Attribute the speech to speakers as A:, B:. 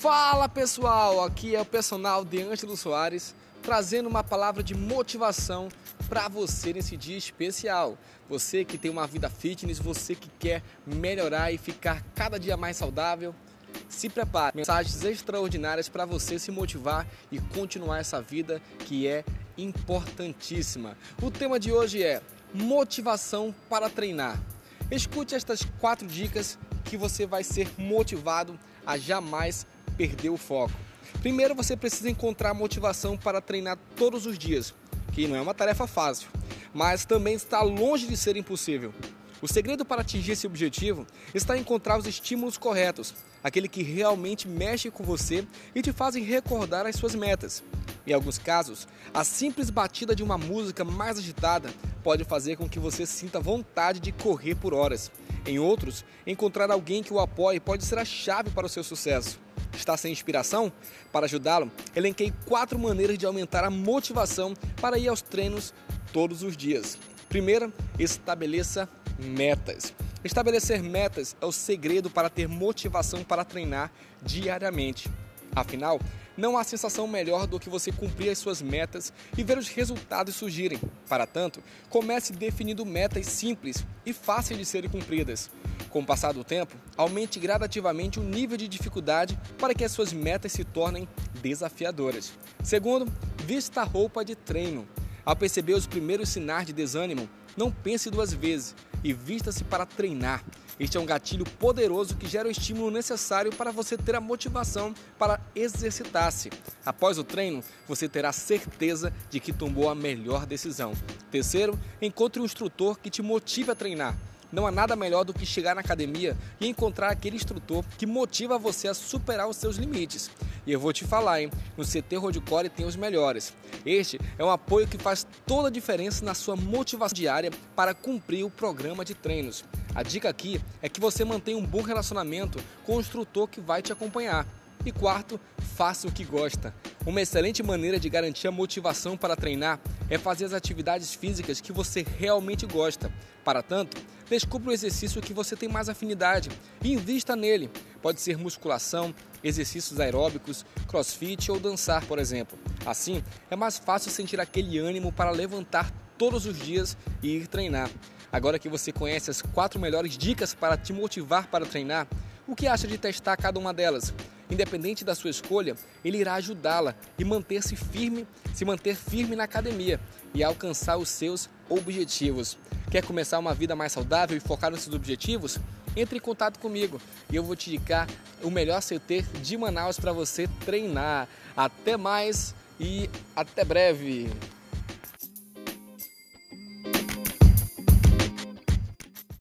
A: Fala pessoal, aqui é o personal de Ângelo Soares trazendo uma palavra de motivação para você nesse dia especial. Você que tem uma vida fitness, você que quer melhorar e ficar cada dia mais saudável, se prepare. Mensagens extraordinárias para você se motivar e continuar essa vida que é importantíssima. O tema de hoje é motivação para treinar. Escute estas quatro dicas que você vai ser motivado a jamais perder o foco. Primeiro, você precisa encontrar motivação para treinar todos os dias, que não é uma tarefa fácil, mas também está longe de ser impossível. O segredo para atingir esse objetivo está em encontrar os estímulos corretos, aquele que realmente mexe com você e te fazem recordar as suas metas. Em alguns casos, a simples batida de uma música mais agitada pode fazer com que você sinta vontade de correr por horas. Em outros, encontrar alguém que o apoie pode ser a chave para o seu sucesso. Está sem inspiração? Para ajudá-lo, elenquei quatro maneiras de aumentar a motivação para ir aos treinos todos os dias. Primeira, estabeleça metas. Estabelecer metas é o segredo para ter motivação para treinar diariamente. Afinal, não há sensação melhor do que você cumprir as suas metas e ver os resultados surgirem. Para tanto, comece definindo metas simples e fáceis de serem cumpridas. Com o passar do tempo, aumente gradativamente o nível de dificuldade para que as suas metas se tornem desafiadoras. Segundo, vista a roupa de treino. Ao perceber os primeiros sinais de desânimo, não pense duas vezes e vista-se para treinar. Este é um gatilho poderoso que gera o estímulo necessário para você ter a motivação para exercitar-se. Após o treino, você terá certeza de que tomou a melhor decisão. Terceiro, encontre um instrutor que te motive a treinar. Não há nada melhor do que chegar na academia e encontrar aquele instrutor que motiva você a superar os seus limites. E eu vou te falar, hein? No CT Rodcore tem os melhores. Este é um apoio que faz toda a diferença na sua motivação diária para cumprir o programa de treinos. A dica aqui é que você mantenha um bom relacionamento com o instrutor que vai te acompanhar. E quarto, faça o que gosta. Uma excelente maneira de garantir a motivação para treinar é fazer as atividades físicas que você realmente gosta. Para tanto, descubra o exercício que você tem mais afinidade e invista nele. Pode ser musculação, exercícios aeróbicos, crossfit ou dançar, por exemplo. Assim, é mais fácil sentir aquele ânimo para levantar todos os dias e ir treinar. Agora que você conhece as quatro melhores dicas para te motivar para treinar, o que acha de testar cada uma delas? Independente da sua escolha, ele irá ajudá-la e manter-se firme, se manter firme na academia e alcançar os seus objetivos. Quer começar uma vida mais saudável e focar nos seus objetivos? Entre em contato comigo e eu vou te indicar o melhor CT de Manaus para você treinar. Até mais e até breve.